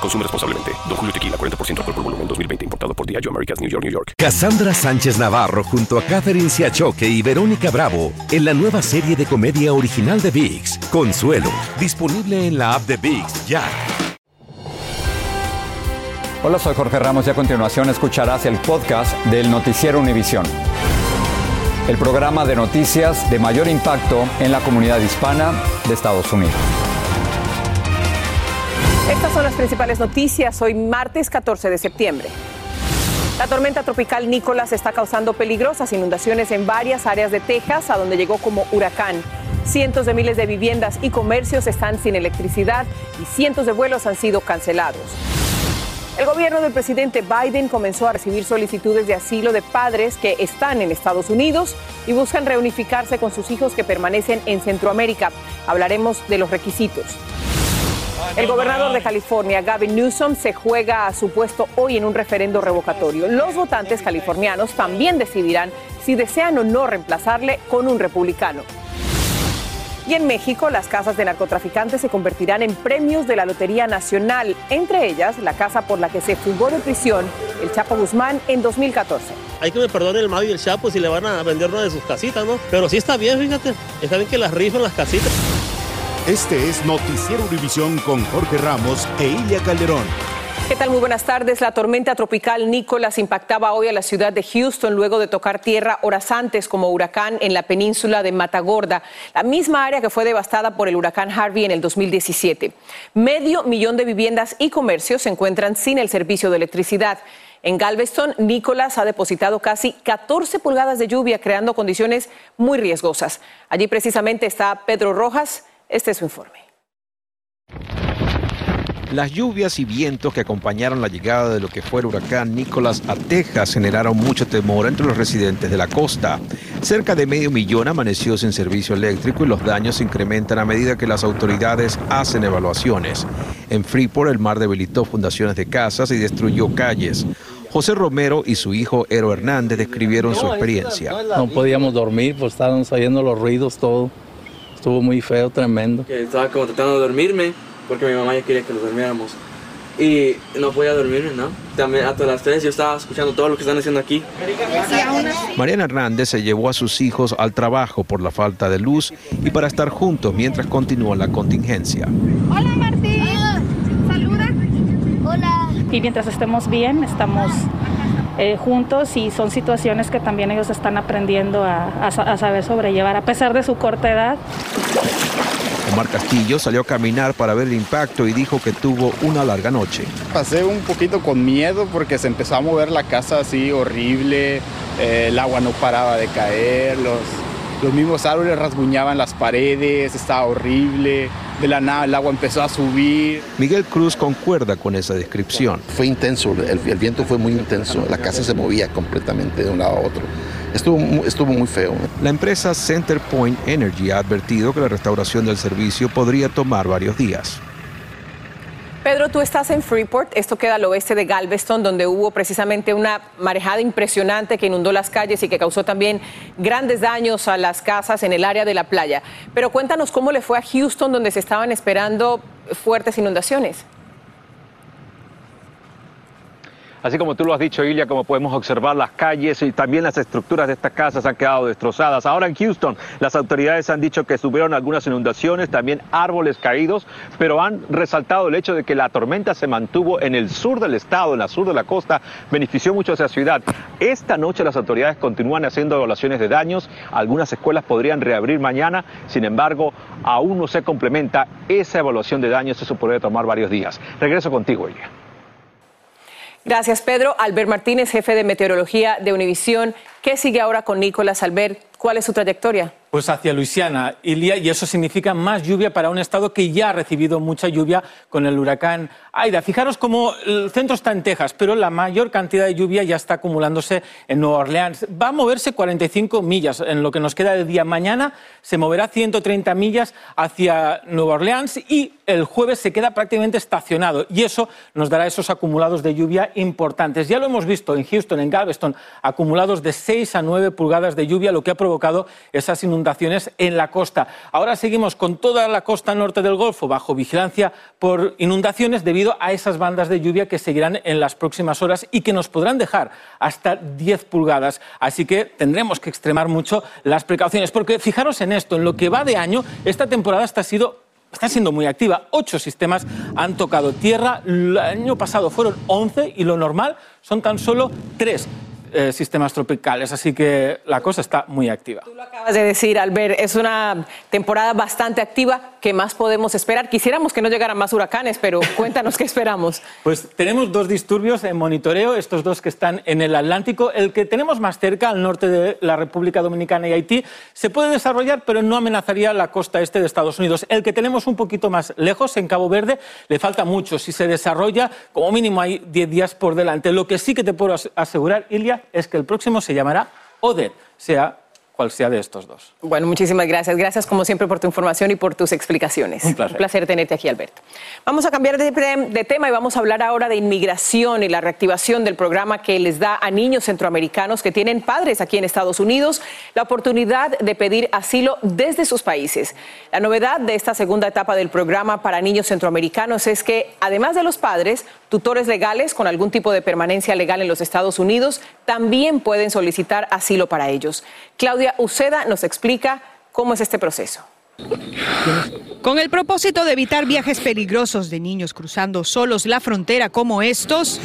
Consume responsablemente. Don Julio Tequila, 40% alcohol por volumen, 2020. Importado por Diageo Americas, New York, New York. Cassandra Sánchez Navarro junto a Catherine Siachoque y Verónica Bravo en la nueva serie de comedia original de VIX, Consuelo. Disponible en la app de VIX, ya. Hola, soy Jorge Ramos y a continuación escucharás el podcast del Noticiero Univisión. El programa de noticias de mayor impacto en la comunidad hispana de Estados Unidos. Estas son las principales noticias hoy martes 14 de septiembre. La tormenta tropical Nicolás está causando peligrosas inundaciones en varias áreas de Texas, a donde llegó como huracán. Cientos de miles de viviendas y comercios están sin electricidad y cientos de vuelos han sido cancelados. El gobierno del presidente Biden comenzó a recibir solicitudes de asilo de padres que están en Estados Unidos y buscan reunificarse con sus hijos que permanecen en Centroamérica. Hablaremos de los requisitos. El gobernador de California, Gavin Newsom, se juega a su puesto hoy en un referendo revocatorio. Los votantes californianos también decidirán si desean o no reemplazarle con un republicano. Y en México, las casas de narcotraficantes se convertirán en premios de la Lotería Nacional, entre ellas la casa por la que se fugó de prisión el Chapo Guzmán en 2014. Hay que me perdone el Mavi y el Chapo si le van a vender una de sus casitas, ¿no? Pero sí está bien, fíjate. Está bien que las rifan las casitas. Este es Noticiero Univisión con Jorge Ramos e Ilia Calderón. ¿Qué tal? Muy buenas tardes. La tormenta tropical Nicolás impactaba hoy a la ciudad de Houston luego de tocar tierra horas antes como huracán en la península de Matagorda, la misma área que fue devastada por el huracán Harvey en el 2017. Medio millón de viviendas y comercios se encuentran sin el servicio de electricidad. En Galveston, Nicolás ha depositado casi 14 pulgadas de lluvia, creando condiciones muy riesgosas. Allí precisamente está Pedro Rojas. Este es su informe. Las lluvias y vientos que acompañaron la llegada de lo que fue el huracán Nicolás a Texas generaron mucho temor entre los residentes de la costa. Cerca de medio millón amaneció sin servicio eléctrico y los daños se incrementan a medida que las autoridades hacen evaluaciones. En Freeport el mar debilitó fundaciones de casas y destruyó calles. José Romero y su hijo Ero Hernández describieron su experiencia. No podíamos dormir, pues estaban saliendo los ruidos, todo. Estuvo muy feo, tremendo. Estaba como tratando de dormirme porque mi mamá ya quería que nos durmiéramos. Y no podía dormirme, ¿no? También hasta las 3 yo estaba escuchando todo lo que están haciendo aquí. Mariana Hernández se llevó a sus hijos al trabajo por la falta de luz y para estar juntos mientras continúa la contingencia. Hola Martín, saluda. Hola. Y mientras estemos bien, estamos eh, juntos y son situaciones que también ellos están aprendiendo a, a saber sobrellevar a pesar de su corta edad. Omar Castillo salió a caminar para ver el impacto y dijo que tuvo una larga noche. Pasé un poquito con miedo porque se empezó a mover la casa así horrible, eh, el agua no paraba de caer, los, los mismos árboles rasguñaban las paredes, estaba horrible, de la nada el agua empezó a subir. Miguel Cruz concuerda con esa descripción. Fue intenso, el, el viento fue muy intenso, la casa se movía completamente de un lado a otro. Estuvo, estuvo muy feo. La empresa CenterPoint Energy ha advertido que la restauración del servicio podría tomar varios días. Pedro, tú estás en Freeport, esto queda al oeste de Galveston, donde hubo precisamente una marejada impresionante que inundó las calles y que causó también grandes daños a las casas en el área de la playa. Pero cuéntanos cómo le fue a Houston, donde se estaban esperando fuertes inundaciones. Así como tú lo has dicho, Ilia, como podemos observar, las calles y también las estructuras de estas casas han quedado destrozadas. Ahora en Houston, las autoridades han dicho que subieron algunas inundaciones, también árboles caídos, pero han resaltado el hecho de que la tormenta se mantuvo en el sur del estado, en el sur de la costa, benefició mucho a esa ciudad. Esta noche las autoridades continúan haciendo evaluaciones de daños. Algunas escuelas podrían reabrir mañana, sin embargo, aún no se complementa esa evaluación de daños. Eso podría tomar varios días. Regreso contigo, Ilia. Gracias, Pedro. Albert Martínez, jefe de meteorología de Univisión. ¿Qué sigue ahora con Nicolás Albert? ¿Cuál es su trayectoria? Pues hacia Luisiana, Ilia, y eso significa más lluvia para un estado que ya ha recibido mucha lluvia con el huracán Aida. Fijaros cómo el centro está en Texas, pero la mayor cantidad de lluvia ya está acumulándose en Nueva Orleans. Va a moverse 45 millas en lo que nos queda de día. Mañana se moverá 130 millas hacia Nueva Orleans y el jueves se queda prácticamente estacionado. Y eso nos dará esos acumulados de lluvia importantes. Ya lo hemos visto en Houston, en Galveston, acumulados de 6 a 9 pulgadas de lluvia, lo que ha provocado esas inundaciones en la costa. Ahora seguimos con toda la costa norte del Golfo bajo vigilancia por inundaciones debido a esas bandas de lluvia que seguirán en las próximas horas y que nos podrán dejar hasta 10 pulgadas. Así que tendremos que extremar mucho las precauciones, porque fijaros en esto, en lo que va de año, esta temporada está está siendo muy activa. Ocho sistemas han tocado tierra. El año pasado fueron 11 y lo normal son tan solo tres. Eh, sistemas tropicales, así que la cosa está muy activa. Tú lo acabas de decir, Albert, es una temporada bastante activa. ¿Qué más podemos esperar? Quisiéramos que no llegaran más huracanes, pero cuéntanos qué esperamos. Pues tenemos dos disturbios en monitoreo, estos dos que están en el Atlántico. El que tenemos más cerca, al norte de la República Dominicana y Haití, se puede desarrollar, pero no amenazaría la costa este de Estados Unidos. El que tenemos un poquito más lejos, en Cabo Verde, le falta mucho. Si se desarrolla, como mínimo hay 10 días por delante. Lo que sí que te puedo asegurar, Ilia, es que el próximo se llamará Odette, sea cual sea de estos dos. Bueno, muchísimas gracias. Gracias como siempre por tu información y por tus explicaciones. Un placer. Un placer tenerte aquí, Alberto. Vamos a cambiar de, de, tema y vamos a hablar ahora de inmigración y la reactivación del programa que les da a niños centroamericanos que tienen padres aquí en Estados Unidos la oportunidad de pedir asilo desde sus países. La novedad de esta segunda etapa del programa para niños centroamericanos es que, además de los padres, tutores legales con algún tipo de permanencia legal en los Estados Unidos también pueden solicitar asilo para ellos. Claudia Uceda nos explica cómo es este proceso. Con el propósito de evitar viajes peligrosos de niños cruzando solos la frontera como estos,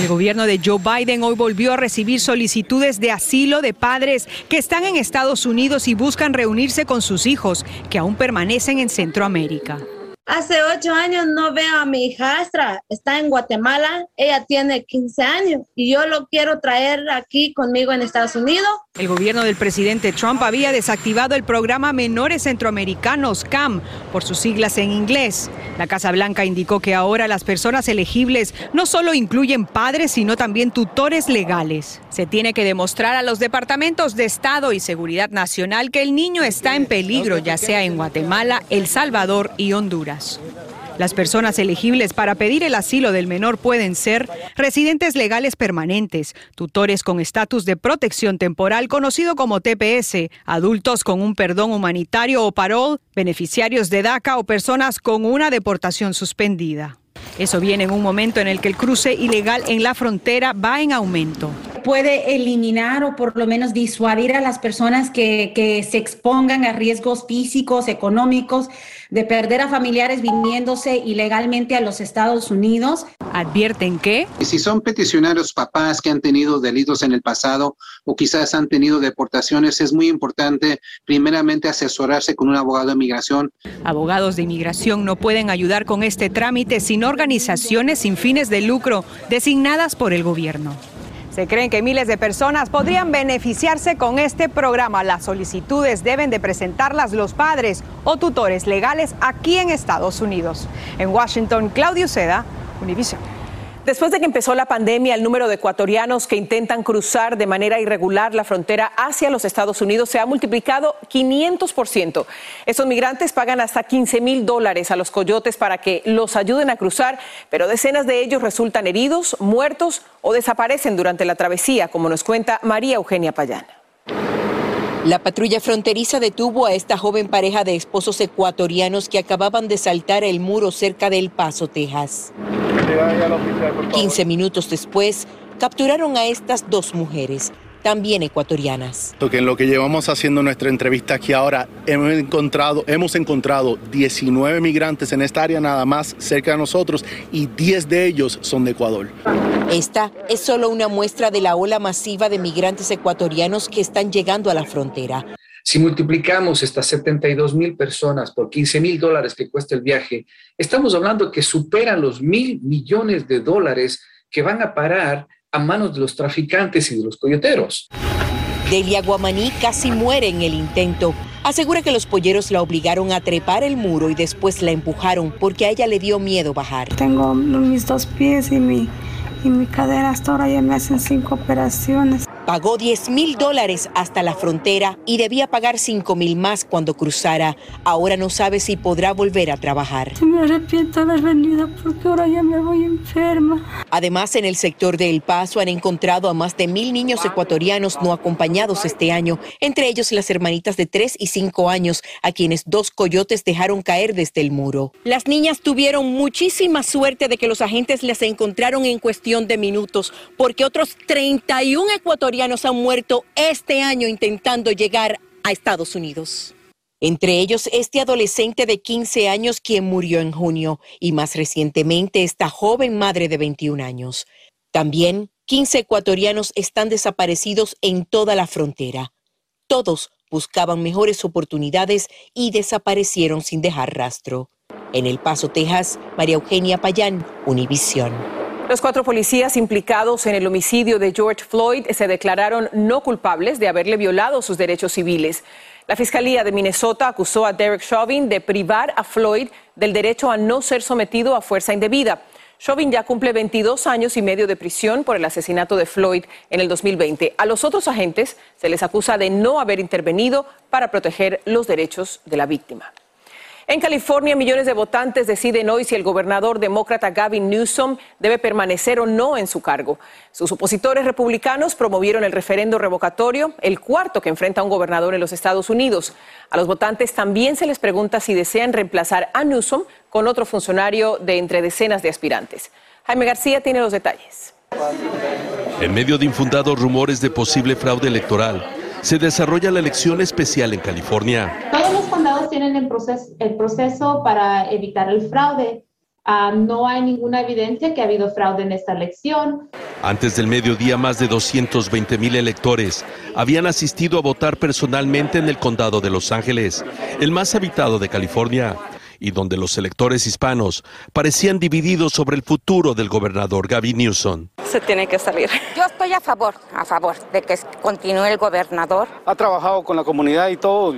el gobierno de Joe Biden hoy volvió a recibir solicitudes de asilo de padres que están en Estados Unidos y buscan reunirse con sus hijos que aún permanecen en Centroamérica. Hace ocho años no veo a mi hijastra, está en Guatemala, ella tiene 15 años y yo lo quiero traer aquí conmigo en Estados Unidos. El gobierno del presidente Trump había desactivado el programa Menores Centroamericanos, CAM, por sus siglas en inglés. La Casa Blanca indicó que ahora las personas elegibles no solo incluyen padres, sino también tutores legales. Se tiene que demostrar a los departamentos de Estado y Seguridad Nacional que el niño está en peligro, ya sea en Guatemala, El Salvador y Honduras. Las personas elegibles para pedir el asilo del menor pueden ser residentes legales permanentes, tutores con estatus de protección temporal conocido como TPS, adultos con un perdón humanitario o parol, beneficiarios de DACA o personas con una deportación suspendida. Eso viene en un momento en el que el cruce ilegal en la frontera va en aumento puede eliminar o por lo menos disuadir a las personas que, se expongan a riesgos físicos, económicos, de perder a familiares viniéndose ilegalmente a los Estados Unidos. Advierten que... Si son peticionarios papás que han tenido delitos en el pasado o quizás han tenido deportaciones, es muy importante primeramente asesorarse con un abogado de inmigración. Abogados de inmigración no pueden ayudar con este trámite sin organizaciones sin fines de lucro designadas por el gobierno. Se creen que miles de personas podrían beneficiarse con este programa. Las solicitudes deben de presentarlas los padres o tutores legales aquí en Estados Unidos. En Washington, Claudio Seda, Univision. Después de que empezó la pandemia, el número de ecuatorianos que intentan cruzar de manera irregular la frontera hacia los Estados Unidos se ha multiplicado 500%. Estos migrantes pagan hasta 15 mil dólares a los coyotes para que los ayuden a cruzar, pero decenas de ellos resultan heridos, muertos o desaparecen durante la travesía, como nos cuenta María Eugenia Payana. La patrulla fronteriza detuvo a esta joven pareja de esposos ecuatorianos que acababan de saltar el muro cerca del Paso, Texas. 15 minutos después, capturaron a estas dos mujeres, también ecuatorianas. En lo que llevamos haciendo nuestra entrevista aquí ahora, hemos encontrado, hemos encontrado 19 migrantes en esta área nada más cerca de nosotros y 10 de ellos son de Ecuador. Esta es solo una muestra de la ola masiva de migrantes ecuatorianos que están llegando a la frontera. Si multiplicamos estas 72 mil personas por 15 mil dólares que cuesta el viaje, estamos hablando que superan los mil millones de dólares que van a parar a manos de los traficantes y de los coyoteros. Delia Guamaní casi muere en el intento Asegura que los polleros la obligaron a trepar el muro y después la empujaron porque a ella le dio miedo bajar. Tengo mis dos pies y mi, y mi cadera hasta ahora ya me hacen cinco operaciones. Pagó 10 mil dólares hasta la frontera y debía pagar 5 mil más cuando cruzara. Ahora no sabe si podrá volver a trabajar. Me arrepiento de haber venido porque ahora ya me voy enferma. Además, en el sector de El Paso han encontrado a más de mil niños ecuatorianos no acompañados este año, entre ellos las hermanitas de 3 y 5 años, a quienes dos coyotes dejaron caer desde el muro. Las niñas tuvieron muchísima suerte de que los agentes las encontraron en cuestión de minutos, porque otros 31 ecuatorianos han muerto este año intentando llegar a Estados Unidos. Entre ellos este adolescente de 15 años quien murió en junio y más recientemente esta joven madre de 21 años. También 15 ecuatorianos están desaparecidos en toda la frontera. Todos buscaban mejores oportunidades y desaparecieron sin dejar rastro. En El Paso, Texas, María Eugenia Payán, Univisión. Los cuatro policías implicados en el homicidio de George Floyd se declararon no culpables de haberle violado sus derechos civiles. La Fiscalía de Minnesota acusó a Derek Chauvin de privar a Floyd del derecho a no ser sometido a fuerza indebida. Chauvin ya cumple 22 años y medio de prisión por el asesinato de Floyd en el 2020. A los otros agentes se les acusa de no haber intervenido para proteger los derechos de la víctima. En California, millones de votantes deciden hoy si el gobernador demócrata Gavin Newsom debe permanecer o no en su cargo. Sus opositores republicanos promovieron el referendo revocatorio, el cuarto que enfrenta a un gobernador en los Estados Unidos. A los votantes también se les pregunta si desean reemplazar a Newsom con otro funcionario de entre decenas de aspirantes. Jaime García tiene los detalles. En medio de infundados rumores de posible fraude electoral, se desarrolla la elección especial en California. Tienen el proceso, el proceso para evitar el fraude. Ah, no hay ninguna evidencia que ha habido fraude en esta elección. Antes del mediodía, más de 220 mil electores habían asistido a votar personalmente en el condado de Los Ángeles, el más habitado de California y donde los electores hispanos parecían divididos sobre el futuro del gobernador Gavin Newsom. Se tiene que salir. Yo estoy a favor, a favor de que continúe el gobernador. Ha trabajado con la comunidad y todo.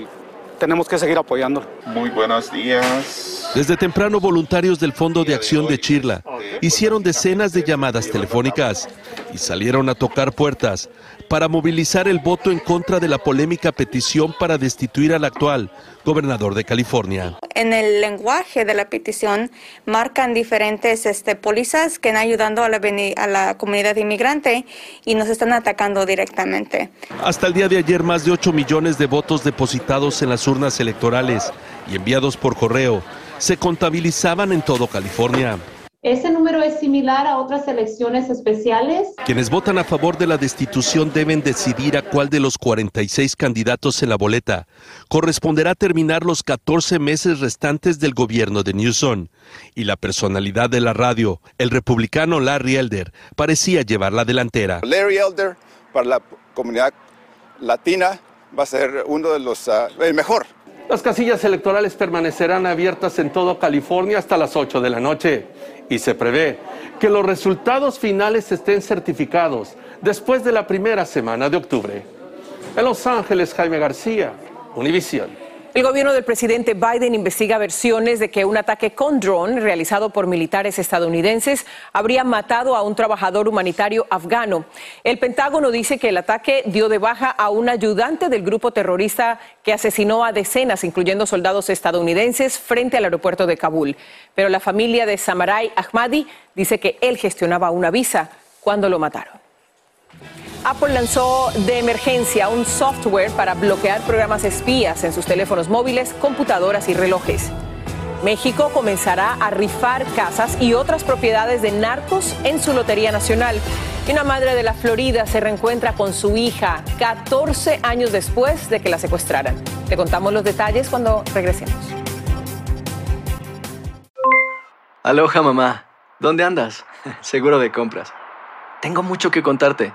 Tenemos que seguir apoyándolo. Muy buenos días. Desde temprano, voluntarios del Fondo de Acción de Chirla hicieron decenas de llamadas telefónicas y salieron a tocar puertas para movilizar el voto en contra de la polémica petición para destituir al actual gobernador de California. En el lenguaje de la petición marcan diferentes este, pólizas que están ayudando a la, a la comunidad inmigrante y nos están atacando directamente. Hasta el día de ayer, más de 8 millones de votos depositados en las urnas electorales y enviados por correo se contabilizaban en todo California. Ese número es similar a otras elecciones especiales. Quienes votan a favor de la destitución deben decidir a cuál de los 46 candidatos en la boleta corresponderá terminar los 14 meses restantes del gobierno de Newsom. Y la personalidad de la radio, el republicano Larry Elder, parecía llevar la delantera. Larry Elder, para la comunidad latina, va a ser uno de los, uh, el mejor. Las casillas electorales permanecerán abiertas en todo California hasta las 8 de la noche y se prevé que los resultados finales estén certificados después de la primera semana de octubre. En Los Ángeles, Jaime García, Univisión. El gobierno del presidente Biden investiga versiones de que un ataque con dron realizado por militares estadounidenses habría matado a un trabajador humanitario afgano. El Pentágono dice que el ataque dio de baja a un ayudante del grupo terrorista que asesinó a decenas, incluyendo soldados estadounidenses, frente al aeropuerto de Kabul. Pero la familia de Samarai Ahmadi dice que él gestionaba una visa cuando lo mataron. Apple lanzó de emergencia un software para bloquear programas espías en sus teléfonos móviles, computadoras y relojes. México comenzará a rifar casas y otras propiedades de narcos en su Lotería Nacional. Y una madre de la Florida se reencuentra con su hija 14 años después de que la secuestraran. Te contamos los detalles cuando regresemos. Aloha mamá, ¿dónde andas? Seguro de compras. Tengo mucho que contarte.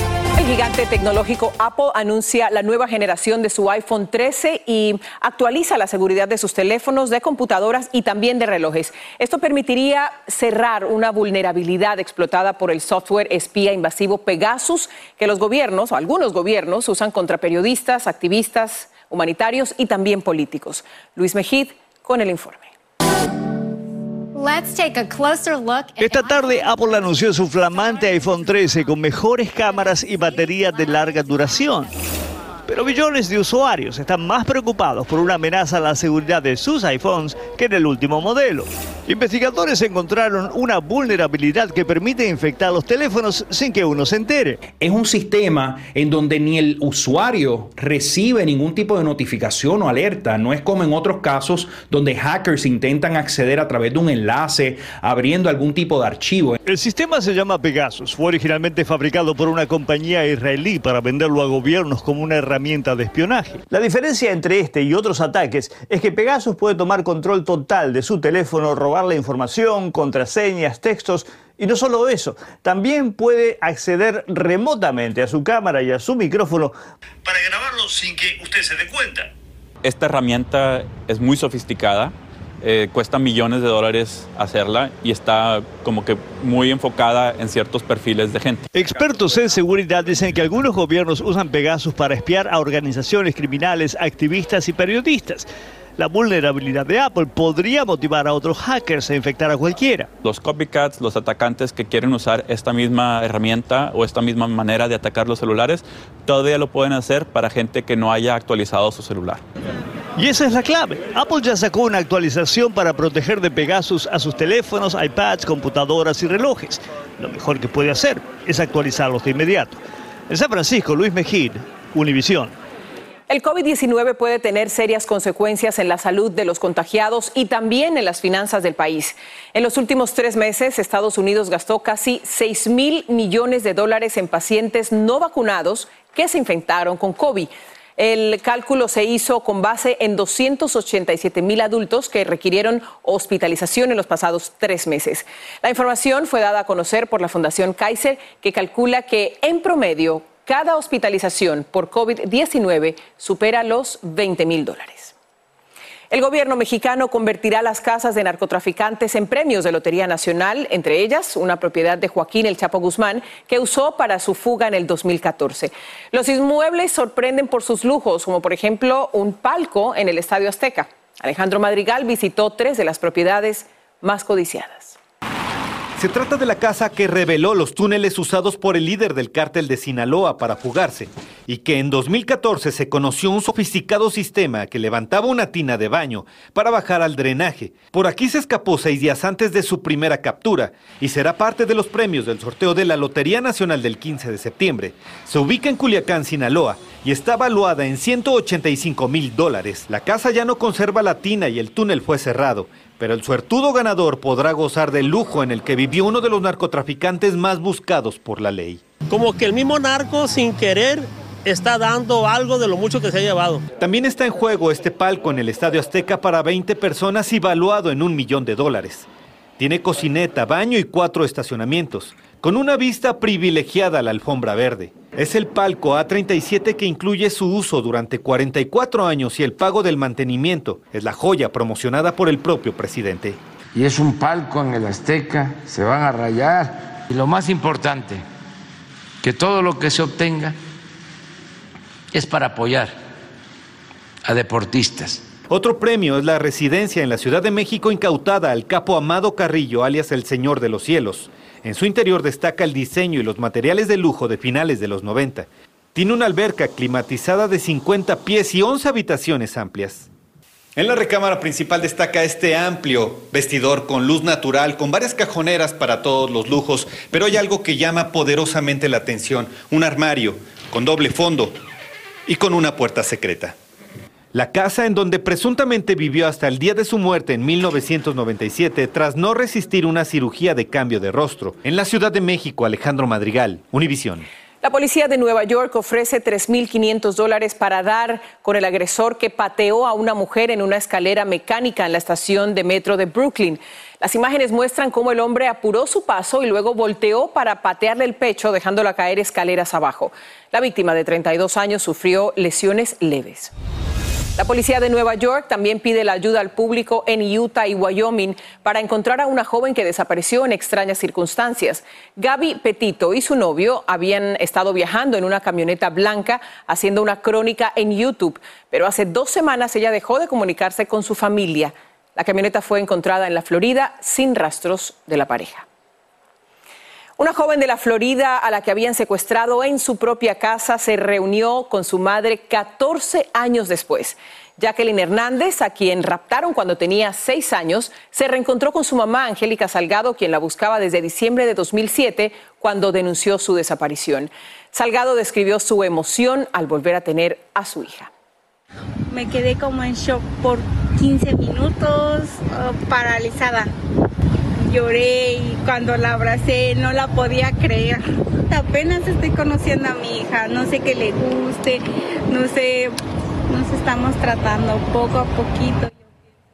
El gigante tecnológico Apple anuncia la nueva generación de su iPhone 13 y actualiza la seguridad de sus teléfonos, de computadoras y también de relojes. Esto permitiría cerrar una vulnerabilidad explotada por el software espía invasivo Pegasus que los gobiernos o algunos gobiernos usan contra periodistas, activistas, humanitarios y también políticos. Luis Mejid con el informe. Esta tarde Apple anunció su flamante iPhone 13 con mejores cámaras y baterías de larga duración. Pero millones de usuarios están más preocupados por una amenaza a la seguridad de sus iPhones que en el último modelo. Investigadores encontraron una vulnerabilidad que permite infectar los teléfonos sin que uno se entere. Es un sistema en donde ni el usuario recibe ningún tipo de notificación o alerta. No es como en otros casos donde hackers intentan acceder a través de un enlace abriendo algún tipo de archivo. El sistema se llama Pegasus. Fue originalmente fabricado por una compañía israelí para venderlo a gobiernos como una herramienta de espionaje. La diferencia entre este y otros ataques es que Pegasus puede tomar control total de su teléfono, robarle información, contraseñas, textos y no solo eso, también puede acceder remotamente a su cámara y a su micrófono para grabarlo sin que usted se dé cuenta. Esta herramienta es muy sofisticada eh, cuesta millones de dólares hacerla y está como que muy enfocada en ciertos perfiles de gente. Expertos en seguridad dicen que algunos gobiernos usan Pegasus para espiar a organizaciones criminales, activistas y periodistas. La vulnerabilidad de Apple podría motivar a otros hackers a infectar a cualquiera. Los copycats, los atacantes que quieren usar esta misma herramienta o esta misma manera de atacar los celulares, todavía lo pueden hacer para gente que no haya actualizado su celular. Y esa es la clave. Apple ya sacó una actualización para proteger de Pegasus a sus teléfonos, iPads, computadoras y relojes. Lo mejor que puede hacer es actualizarlos de inmediato. En San Francisco, Luis Mejid, Univisión. El COVID-19 puede tener serias consecuencias en la salud de los contagiados y también en las finanzas del país. En los últimos tres meses, Estados Unidos gastó casi 6 mil millones de dólares en pacientes no vacunados que se infectaron con COVID. El cálculo se hizo con base en 287 mil adultos que requirieron hospitalización en los pasados tres meses. La información fue dada a conocer por la Fundación Kaiser, que calcula que en promedio cada hospitalización por COVID-19 supera los 20 mil dólares. El gobierno mexicano convertirá las casas de narcotraficantes en premios de Lotería Nacional, entre ellas una propiedad de Joaquín El Chapo Guzmán que usó para su fuga en el 2014. Los inmuebles sorprenden por sus lujos, como por ejemplo un palco en el Estadio Azteca. Alejandro Madrigal visitó tres de las propiedades más codiciadas. Se trata de la casa que reveló los túneles usados por el líder del cártel de Sinaloa para fugarse y que en 2014 se conoció un sofisticado sistema que levantaba una tina de baño para bajar al drenaje. Por aquí se escapó seis días antes de su primera captura y será parte de los premios del sorteo de la Lotería Nacional del 15 de septiembre. Se ubica en Culiacán, Sinaloa y está valuada en 185 mil dólares. La casa ya no conserva la tina y el túnel fue cerrado pero el suertudo ganador podrá gozar del lujo en el que vivió uno de los narcotraficantes más buscados por la ley. Como que el mismo narco sin querer está dando algo de lo mucho que se ha llevado. También está en juego este palco en el Estadio Azteca para 20 personas y valuado en un millón de dólares. Tiene cocineta, baño y cuatro estacionamientos con una vista privilegiada a la alfombra verde. Es el palco A37 que incluye su uso durante 44 años y el pago del mantenimiento. Es la joya promocionada por el propio presidente. Y es un palco en el Azteca, se van a rayar. Y lo más importante, que todo lo que se obtenga es para apoyar a deportistas. Otro premio es la residencia en la Ciudad de México incautada al capo Amado Carrillo, alias el Señor de los Cielos. En su interior destaca el diseño y los materiales de lujo de finales de los 90. Tiene una alberca climatizada de 50 pies y 11 habitaciones amplias. En la recámara principal destaca este amplio vestidor con luz natural, con varias cajoneras para todos los lujos, pero hay algo que llama poderosamente la atención, un armario con doble fondo y con una puerta secreta. La casa en donde presuntamente vivió hasta el día de su muerte en 1997 tras no resistir una cirugía de cambio de rostro. En la Ciudad de México, Alejandro Madrigal, Univisión. La policía de Nueva York ofrece 3.500 dólares para dar con el agresor que pateó a una mujer en una escalera mecánica en la estación de metro de Brooklyn. Las imágenes muestran cómo el hombre apuró su paso y luego volteó para patearle el pecho, dejándola caer escaleras abajo. La víctima de 32 años sufrió lesiones leves. La policía de Nueva York también pide la ayuda al público en Utah y Wyoming para encontrar a una joven que desapareció en extrañas circunstancias. Gaby Petito y su novio habían estado viajando en una camioneta blanca haciendo una crónica en YouTube, pero hace dos semanas ella dejó de comunicarse con su familia. La camioneta fue encontrada en la Florida sin rastros de la pareja. Una joven de la Florida a la que habían secuestrado en su propia casa se reunió con su madre 14 años después. Jacqueline Hernández, a quien raptaron cuando tenía seis años, se reencontró con su mamá, Angélica Salgado, quien la buscaba desde diciembre de 2007, cuando denunció su desaparición. Salgado describió su emoción al volver a tener a su hija. Me quedé como en shock por 15 minutos, uh, paralizada lloré y cuando la abracé no la podía creer. Apenas estoy conociendo a mi hija, no sé qué le guste, no sé, nos estamos tratando poco a poquito.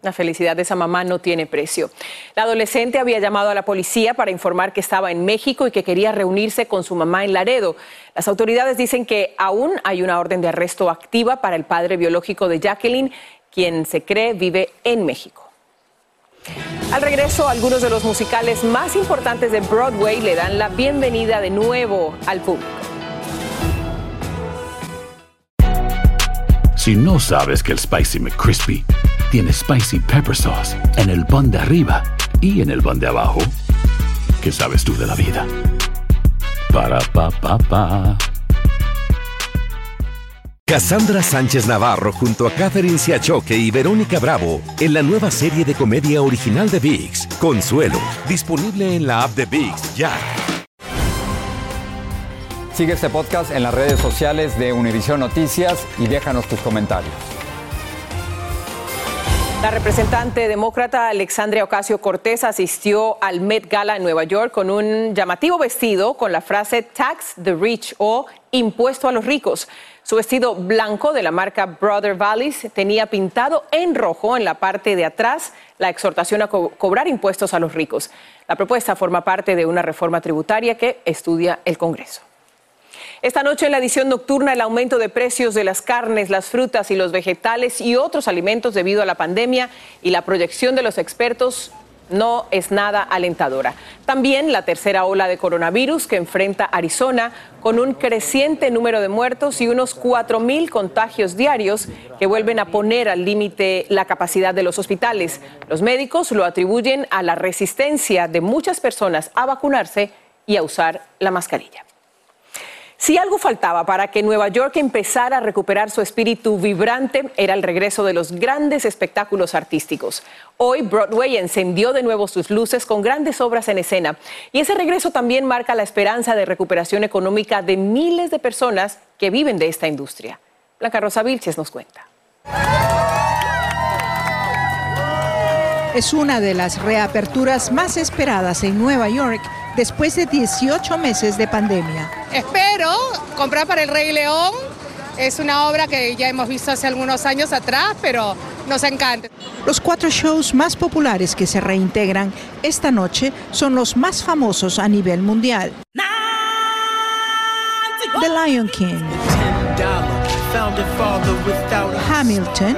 La felicidad de esa mamá no tiene precio. La adolescente había llamado a la policía para informar que estaba en México y que quería reunirse con su mamá en Laredo. Las autoridades dicen que aún hay una orden de arresto activa para el padre biológico de Jacqueline, quien se cree vive en México. Al regreso, algunos de los musicales más importantes de Broadway le dan la bienvenida de nuevo al público. Si no sabes que el Spicy McCrispy tiene Spicy Pepper Sauce en el pan de arriba y en el pan de abajo, ¿qué sabes tú de la vida? Para, pa, pa, pa. Cassandra Sánchez Navarro junto a Catherine Siachoque y Verónica Bravo en la nueva serie de comedia original de VIX, Consuelo, disponible en la app de VIX ya. Sigue este podcast en las redes sociales de Univision Noticias y déjanos tus comentarios. La representante demócrata Alexandria Ocasio Cortés asistió al Met Gala en Nueva York con un llamativo vestido con la frase Tax the Rich o Impuesto a los ricos. Su vestido blanco de la marca Brother Valleys tenía pintado en rojo en la parte de atrás la exhortación a co cobrar impuestos a los ricos. La propuesta forma parte de una reforma tributaria que estudia el Congreso. Esta noche en la edición nocturna el aumento de precios de las carnes, las frutas y los vegetales y otros alimentos debido a la pandemia y la proyección de los expertos no es nada alentadora. También la tercera ola de coronavirus que enfrenta Arizona con un creciente número de muertos y unos 4.000 contagios diarios que vuelven a poner al límite la capacidad de los hospitales. Los médicos lo atribuyen a la resistencia de muchas personas a vacunarse y a usar la mascarilla. Si algo faltaba para que Nueva York empezara a recuperar su espíritu vibrante, era el regreso de los grandes espectáculos artísticos. Hoy Broadway encendió de nuevo sus luces con grandes obras en escena y ese regreso también marca la esperanza de recuperación económica de miles de personas que viven de esta industria. Blanca Rosa Vilches nos cuenta. Es una de las reaperturas más esperadas en Nueva York después de 18 meses de pandemia. Espero comprar para el Rey León. Es una obra que ya hemos visto hace algunos años atrás, pero nos encanta. Los cuatro shows más populares que se reintegran esta noche son los más famosos a nivel mundial. The Lion King, Hamilton,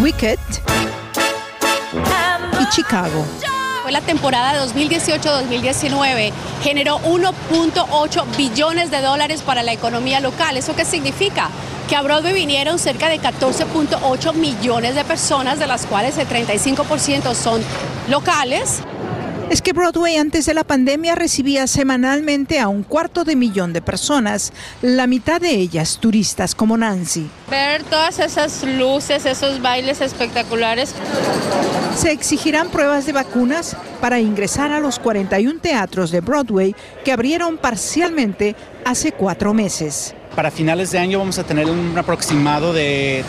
Wicked y Chicago la temporada 2018-2019 generó 1.8 billones de dólares para la economía local. ¿Eso qué significa? Que a Broadway vinieron cerca de 14.8 millones de personas, de las cuales el 35% son locales. Es que Broadway antes de la pandemia recibía semanalmente a un cuarto de millón de personas, la mitad de ellas turistas como Nancy. Ver todas esas luces, esos bailes espectaculares. Se exigirán pruebas de vacunas para ingresar a los 41 teatros de Broadway que abrieron parcialmente hace cuatro meses. Para finales de año vamos a tener un aproximado de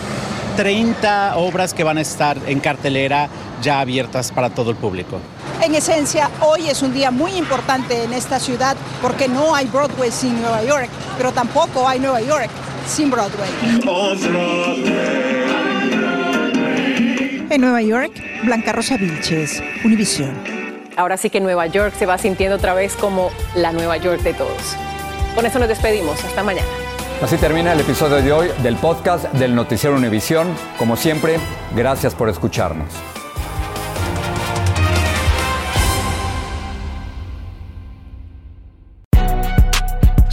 30 obras que van a estar en cartelera ya abiertas para todo el público. En esencia, hoy es un día muy importante en esta ciudad porque no hay Broadway sin Nueva York, pero tampoco hay Nueva York sin Broadway. En Nueva York, Blanca Rosa Vilches, Univisión. Ahora sí que Nueva York se va sintiendo otra vez como la Nueva York de todos. Con eso nos despedimos. Hasta mañana. Así termina el episodio de hoy del podcast del Noticiero Univisión. Como siempre, gracias por escucharnos.